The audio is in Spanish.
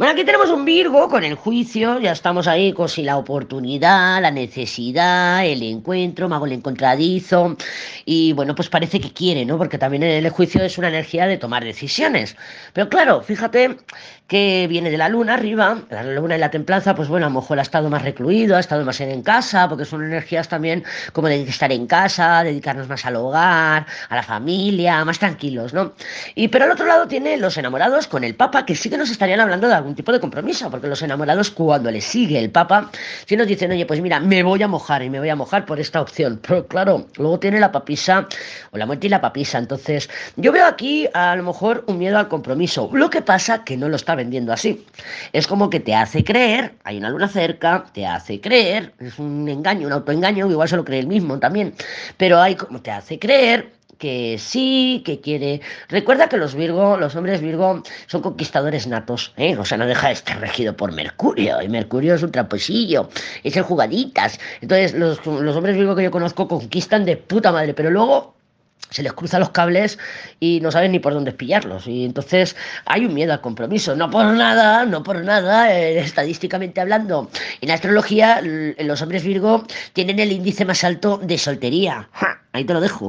Bueno, aquí tenemos un Virgo con el juicio, ya estamos ahí con si la oportunidad, la necesidad, el encuentro, mago el encontradizo, y bueno, pues parece que quiere, ¿no? Porque también el juicio es una energía de tomar decisiones. Pero claro, fíjate que viene de la luna arriba, la luna y la templanza, pues bueno, a lo mejor ha estado más recluido, ha estado más en casa, porque son energías también como de estar en casa, dedicarnos más al hogar, a la familia, más tranquilos, ¿no? Y pero al otro lado tiene los enamorados con el Papa, que sí que nos estarían hablando de algún tipo de compromiso, porque los enamorados cuando le sigue el Papa, si nos dicen, oye, pues mira, me voy a mojar y me voy a mojar por esta opción, pero claro, luego tiene la papisa o la muerte y la papisa, entonces yo veo aquí a lo mejor un miedo al compromiso, lo que pasa que no lo está vendiendo así, es como que te hace creer, hay una luna cerca, te hace creer, es un engaño, un autoengaño, igual se lo cree el mismo también, pero hay como te hace creer que sí, que quiere. Recuerda que los Virgo, los hombres Virgo, son conquistadores natos, ¿eh? O sea, no deja de estar regido por Mercurio, y Mercurio es un traposillo, es el jugaditas. Entonces, los, los hombres Virgo que yo conozco conquistan de puta madre, pero luego se les cruzan los cables y no saben ni por dónde pillarlos. Y entonces hay un miedo al compromiso. No por nada, no por nada, eh, estadísticamente hablando. En astrología, los hombres Virgo tienen el índice más alto de soltería. Ahí te lo dejo.